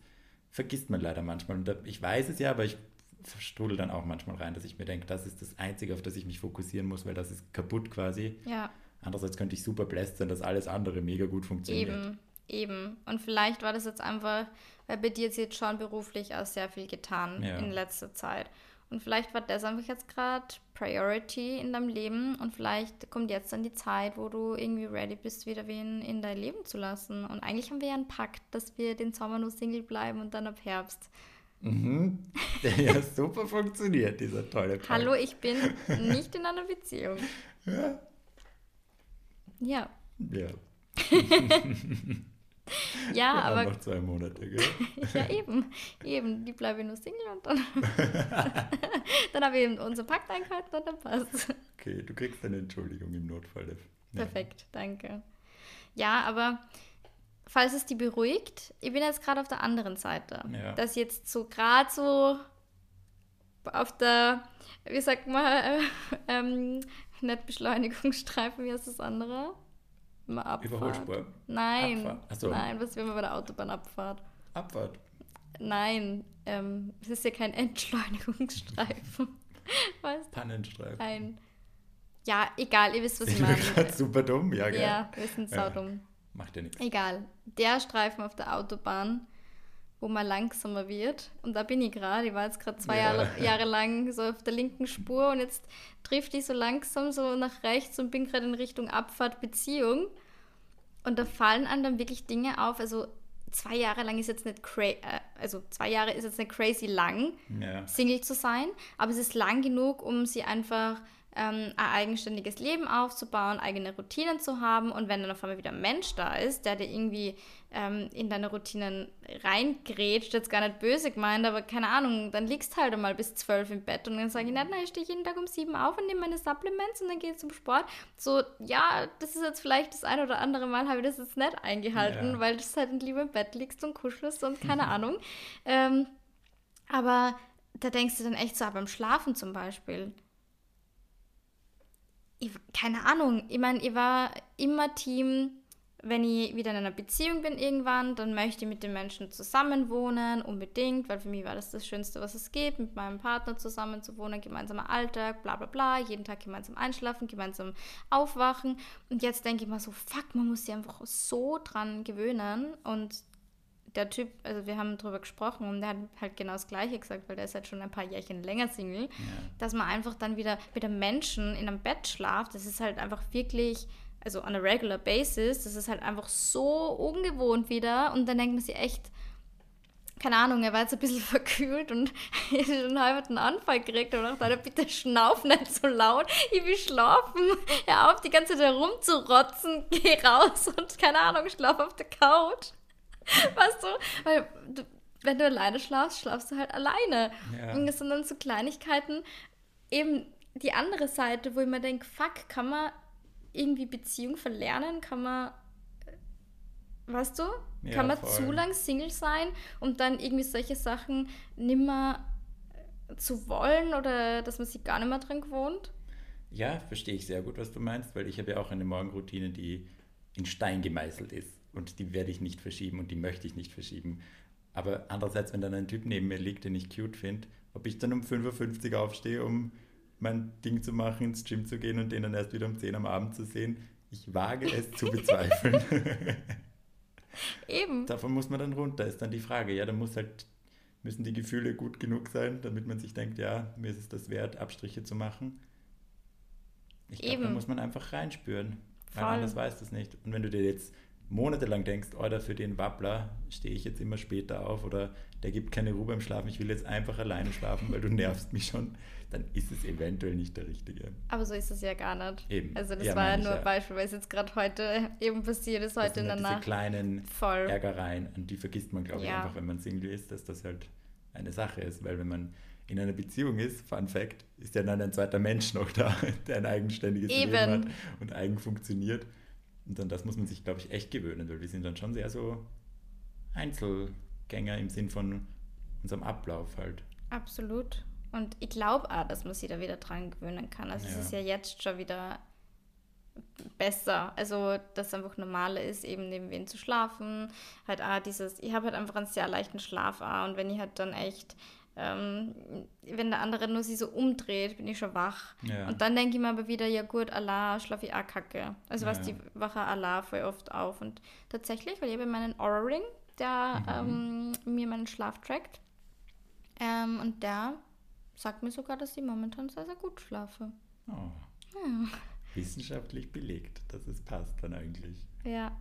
vergisst man leider manchmal. Und ich weiß es ja, aber ich strudel dann auch manchmal rein, dass ich mir denke, das ist das Einzige, auf das ich mich fokussieren muss, weil das ist kaputt quasi. Ja, Andererseits könnte ich super bläst sein, dass alles andere mega gut funktioniert. eben, eben. Und vielleicht war das jetzt einfach, weil bei dir sich jetzt schon beruflich auch sehr viel getan Ja. in letzter Zeit. Und vielleicht war das einfach jetzt gerade Priority in deinem Leben und vielleicht kommt jetzt dann die Zeit, wo du irgendwie ready bist, wieder wen in dein Leben zu lassen. Und eigentlich haben wir ja einen Pakt, dass wir den Sommer nur Single bleiben und dann ab Herbst. Mhm. Der *laughs* ja super funktioniert, dieser tolle Pakt. Hallo, ich bin nicht in einer Beziehung. Ja. Ja, Ja, *laughs* ja, wir aber noch zwei Monate, gell? *laughs* Ja, eben. Eben, die bleibe ich nur Single und dann, *laughs* dann habe ich eben unser Pakt eingehalten und dann passt. Okay, du kriegst eine Entschuldigung im Notfall. Ja. Perfekt, danke. Ja, aber falls es die beruhigt, ich bin jetzt gerade auf der anderen Seite. Ja. Dass jetzt so gerade so auf der, wie sagt man, äh, *laughs* ähm, nicht Beschleunigungsstreifen, wie heißt das andere? Mal Abfahrt. Überholspur. Nein, so. nein, was will man bei der Autobahnabfahrt? Abfahrt. Nein, ähm, es ist ja kein Entschleunigungsstreifen. *laughs* Weißt Pannenstreifen. Ein. Ja, egal, ihr wisst, was ich Sind wir meine. gerade super dumm? Ja, gell? Ja, wir sind Ja. saudumm. Macht ja nichts. Egal. Der Streifen auf der Autobahn, wo man langsamer wird. Und da bin ich gerade. Ich war jetzt gerade zwei Ja. Jahre, Jahre lang so auf der linken Spur und jetzt trifft ich so langsam so nach rechts und bin gerade in Richtung Abfahrt Beziehung. Und da fallen einem dann wirklich Dinge auf. Also zwei Jahre lang ist jetzt nicht crazy, äh, also zwei Jahre ist jetzt nicht crazy lang. Ja. Single zu sein, aber es ist lang genug, um sie einfach ähm, ein eigenständiges Leben aufzubauen, eigene Routinen zu haben und wenn dann auf einmal wieder ein Mensch da ist, der dir irgendwie ähm, in deine Routinen reingrätscht, jetzt gar nicht böse gemeint, aber keine Ahnung, dann liegst halt einmal bis zwölf im Bett und dann sage ich, nein, nein, ich stehe jeden Tag um sieben auf und nehme meine Supplements und dann gehe ich zum Sport. So, ja, das ist jetzt vielleicht das ein oder andere Mal habe ich das jetzt nicht eingehalten, Ja. weil du halt lieber im Bett liegst und kuschelst und keine *laughs* Ahnung. Ähm, aber da denkst du dann echt so, beim Schlafen zum Beispiel. Ich, keine Ahnung, ich meine, ich war immer Team wenn ich wieder in einer Beziehung bin irgendwann, dann möchte ich mit den Menschen zusammenwohnen, unbedingt, weil für mich war das das Schönste, was es gibt, mit meinem Partner zusammen zu wohnen, gemeinsamer Alltag, bla bla bla, jeden Tag gemeinsam einschlafen, gemeinsam aufwachen. Und jetzt denke ich mal so, fuck, man muss sich einfach so dran gewöhnen. Und der Typ, also wir haben darüber gesprochen und der hat halt genau das Gleiche gesagt, weil der ist halt schon ein paar Jährchen länger Single, ja. dass man einfach dann wieder mit einem Menschen in einem Bett schlaft, das ist halt einfach wirklich also on a regular basis, das ist halt einfach so ungewohnt wieder und dann denkt man sich echt, keine Ahnung, er war jetzt ein bisschen *laughs* verkühlt und *laughs* halb einen Anfall gekriegt und dachte, bitte schnauf nicht so laut, ich will schlafen, *laughs* hör auf, die ganze Zeit herumzurotzen, geh raus und keine Ahnung, schlaf auf der Couch. *laughs* Weißt du, weil du, wenn du alleine schlafst, schlafst du halt alleine. Ja. Und das sind dann so Kleinigkeiten, eben die andere Seite, wo ich mir denke, fuck, kann man irgendwie Beziehung verlernen? Kann man, weißt du, ja, kann man voll. zu lang Single sein und dann irgendwie solche Sachen nimmer zu wollen oder dass man sich gar nicht mehr dran gewohnt? Ja, verstehe ich sehr gut, was du meinst, weil ich habe ja auch eine Morgenroutine, die in Stein gemeißelt ist und die werde ich nicht verschieben und die möchte ich nicht verschieben. Aber andererseits, wenn dann ein Typ neben mir liegt, den ich cute finde, ob ich dann um 5.50 Uhr aufstehe, um mein Ding zu machen, ins Gym zu gehen und den dann erst wieder um 10 am Abend zu sehen. Ich wage es zu bezweifeln. *laughs* Eben. Davon muss man dann runter, ist dann die Frage. Ja, dann muss halt, müssen die Gefühle gut genug sein, damit man sich denkt, ja, mir ist es das wert, Abstriche zu machen. Ich glaube, da muss man einfach reinspüren. Weil anders weiß das nicht. Und wenn du dir jetzt monatelang denkst, oder für den Wappler stehe ich jetzt immer später auf oder der gibt keine Ruhe beim Schlafen, ich will jetzt einfach alleine schlafen, weil du nervst mich schon, dann ist es eventuell nicht der Richtige. Aber so ist es ja gar nicht. Eben. Also das ja, war ja nur ein Beispiel, weil es jetzt gerade heute eben passiert ist, heute in der Nacht. Diese kleinen Voll. Ärgereien, und die vergisst man, glaube ich, einfach, wenn man Single ist, dass das halt eine Sache ist, weil wenn man in einer Beziehung ist, Fun Fact, ist ja dann ein zweiter Mensch noch da, *laughs* der ein eigenständiges Eben. Leben hat und eigen funktioniert. Und dann das muss man sich, glaube ich, echt gewöhnen, weil wir sind dann schon sehr so Einzelgänger im Sinn von unserem Ablauf halt. Absolut. Und ich glaube auch, dass man sich da wieder dran gewöhnen kann. Also ja. es ist ja jetzt schon wieder besser. Also, dass es einfach normaler ist, eben neben wen zu schlafen. Halt auch dieses, ich habe halt einfach einen sehr leichten Schlaf auch. Und wenn ich halt dann echt ähm, wenn der andere nur sich so umdreht, bin ich schon wach. Ja. Und dann denke ich mir aber wieder, ja gut, Allah, schlafe ich auch kacke. Also ja, was, die wache Allah voll oft auf. Und tatsächlich, weil ich habe meinen Aura-Ring, der mhm. ähm, mir meinen Schlaf trackt. Ähm, und der sagt mir sogar, dass ich momentan sehr, sehr gut schlafe. Oh. Ja. Wissenschaftlich belegt, dass es passt dann eigentlich. Ja.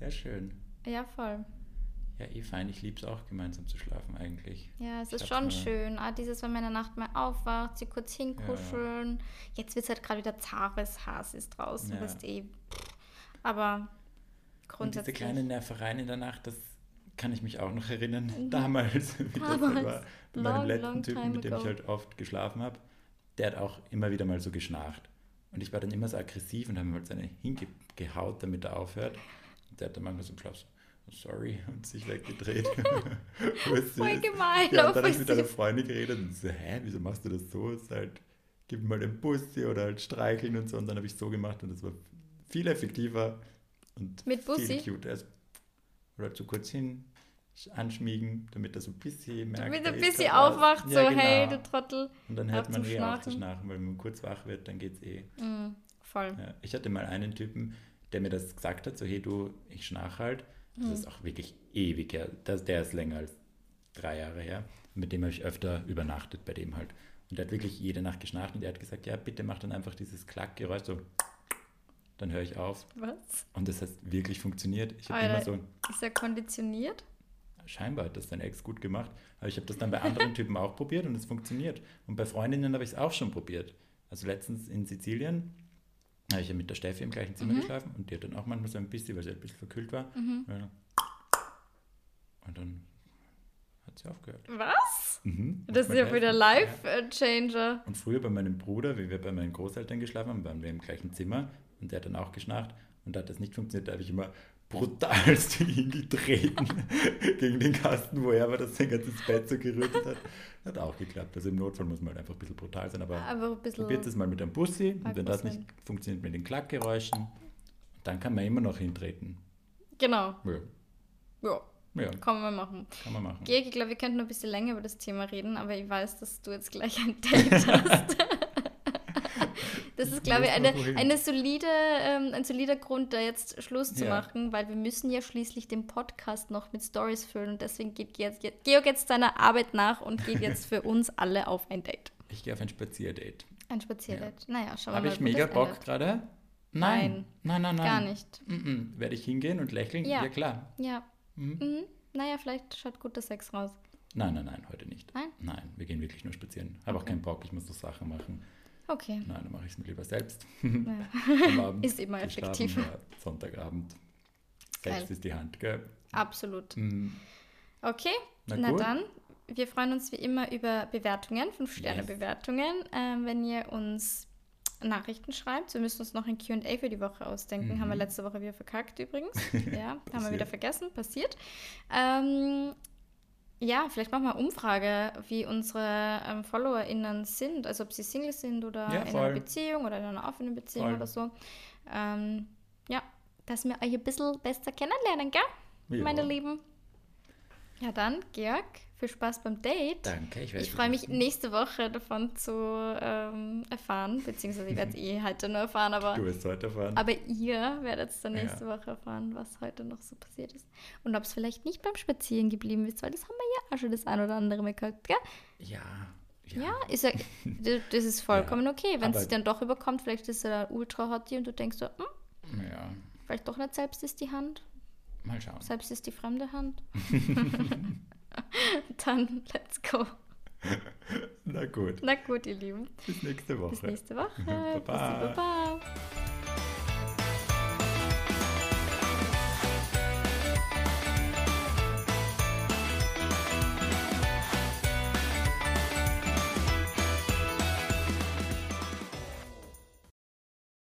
Sehr schön. Ja, voll. Ja, eh fein. Ich liebe es auch, gemeinsam zu schlafen eigentlich. Ja, es ich ist schon schön. Ah, dieses, wenn man in der Nacht mal aufwacht, sie kurz hinkuscheln. Ja. Jetzt wird es halt gerade wieder zares Hass ist draußen, ja. weißt eh. Aber grundsätzlich. Und diese kleinen Nervereien in der Nacht, das kann ich mich auch noch erinnern. Mhm. Damals, *laughs* wie Damals. das war, bei long, meinem letzten Typen, mit dem ago. ich halt oft geschlafen habe, der hat auch immer wieder mal so geschnarcht. Und ich war dann immer so aggressiv und habe mir halt seine hingehaut, damit er aufhört. Und der hat dann manchmal so im Schlaf so, sorry, und sich weggedreht. *laughs* Voll gemein. Ja, und dann habe ich mit einer Freundin geredet und so, hä, wieso machst du das so? Es ist halt, gib mal den Bussi oder halt streicheln und so. Und dann habe ich so gemacht und das war viel effektiver und mit Bussi? viel cute. Also, oder zu kurz hin anschmiegen, damit er so ein bisschen merkt. Damit er ein bisschen aufwacht, ja, so, genau. hey, du Trottel. Und dann hört man eh auf zu schnarchen, weil wenn man kurz wach wird, dann geht's eh. Mm, voll. Ja, ich hatte mal einen Typen, der mir das gesagt hat, so, hey, du, ich schnarch halt. Das hm. ist auch wirklich ewig her. Das, der ist länger als drei Jahre her. Mit dem habe ich öfter übernachtet, bei dem halt. Und der hat wirklich jede Nacht geschnarcht und der hat gesagt, ja, bitte mach dann einfach dieses Klackgeräusch so. Dann höre ich auf. Was? Und das hat wirklich funktioniert. Ich habe immer so. Ist er konditioniert? Scheinbar hat das dein Ex gut gemacht. Aber ich habe das dann bei anderen *laughs* Typen auch probiert und es funktioniert. Und bei Freundinnen habe ich es auch schon probiert. Also letztens in Sizilien habe ich ja mit der Steffi im gleichen Zimmer mhm. geschlafen und die hat dann auch manchmal so ein bisschen, weil sie ein bisschen verkühlt war. Mhm. Und dann hat sie aufgehört. Was? Mhm. Das ist ja wieder Life-Changer. Und früher bei meinem Bruder, wie wir bei meinen Großeltern geschlafen haben, waren wir im gleichen Zimmer und der hat dann auch geschnarcht und da hat das nicht funktioniert. Da habe ich immer brutalst *laughs* hingetreten *laughs* gegen den Kasten, wo er aber das sein ganzes Bett so gerüttelt hat. Hat auch geklappt. Also im Notfall muss man halt einfach ein bisschen brutal sein, aber, aber probiert es mal mit einem Bussi und wenn das nicht funktioniert mit den Klackgeräuschen, dann kann man immer noch hintreten. Genau. Ja. Ja, ja, kann man machen. kann man machen. Georg, ich glaube, wir könnten noch ein bisschen länger über das Thema reden, aber ich weiß, dass du jetzt gleich ein Date *laughs* hast. Das ist, glaube ich, eine, eine solide, ähm, ein solider Grund, da jetzt Schluss zu Ja. machen, weil wir müssen ja schließlich den Podcast noch mit Stories füllen und deswegen geht jetzt, jetzt, Georg jetzt seiner Arbeit nach und geht jetzt für *laughs* uns alle auf ein Date. Ich gehe auf ein Spazierdate. Ein Spazierdate. Naja, schauen wir Habe mal. ich wo mega Bock gerade? Nein. Nein, nein, nein. Gar nicht. Mm-mm. Werde ich hingehen und lächeln? Ja. Ja, klar. Ja. Mhm. Mhm. Naja, vielleicht schaut guter Sex raus. Nein, nein, nein, heute nicht. Nein? Nein, wir gehen wirklich nur spazieren. Habe auch Okay. keinen Bock, ich muss noch Sachen machen. Okay. Nein, dann mache ich es mir lieber selbst. *laughs* Ja. Abend *laughs* Ist immer effektiv. Ja, Sonntagabend. Geil. Selbst ist die Hand, gell? Absolut. Mhm. Okay, Na na, dann. Wir freuen uns wie immer über Bewertungen, 5-Sterne-Bewertungen, ähm, wenn ihr uns Nachrichten schreibt. Wir müssen uns noch ein QA für die Woche ausdenken. Mhm. Haben wir letzte Woche wieder verkackt übrigens. *laughs* Ja, haben wir wieder vergessen. Passiert. Ähm, ja, vielleicht machen wir eine Umfrage, wie unsere ähm, FollowerInnen sind. Also ob sie Single sind oder Ja, in voll. einer Beziehung oder in einer offenen Beziehung Voll. oder so. Ähm, ja, dass wir euch ein bisschen besser kennenlernen, gell? Ja. meine Lieben. Ja, dann, Georg, viel Spaß beim Date. Danke, ich werde Ich freue mich nächste Woche davon zu ähm, erfahren, beziehungsweise ich werde es *laughs* eh heute nur erfahren, aber, Du wirst heute fahren. aber ihr werdet es dann Ja. nächste Woche erfahren, was heute noch so passiert ist. Und ob es vielleicht nicht beim Spazieren geblieben ist, weil das haben wir ja auch schon das ein oder andere Mal gehabt, gell? Ja. Ja, ist ja, das ist *laughs* vollkommen Ja, okay. Wenn es dann doch überkommt, vielleicht ist er dann ultra hotty und du denkst so, hm, Ja, vielleicht doch nicht selbst ist die Hand, mal schauen. selbst ist die fremde Hand. *laughs* *laughs* dann let's go. Na gut, Na gut, ihr Lieben. bis nächste Woche. Bis nächste Woche. *laughs* Baba. Bussi, Baba.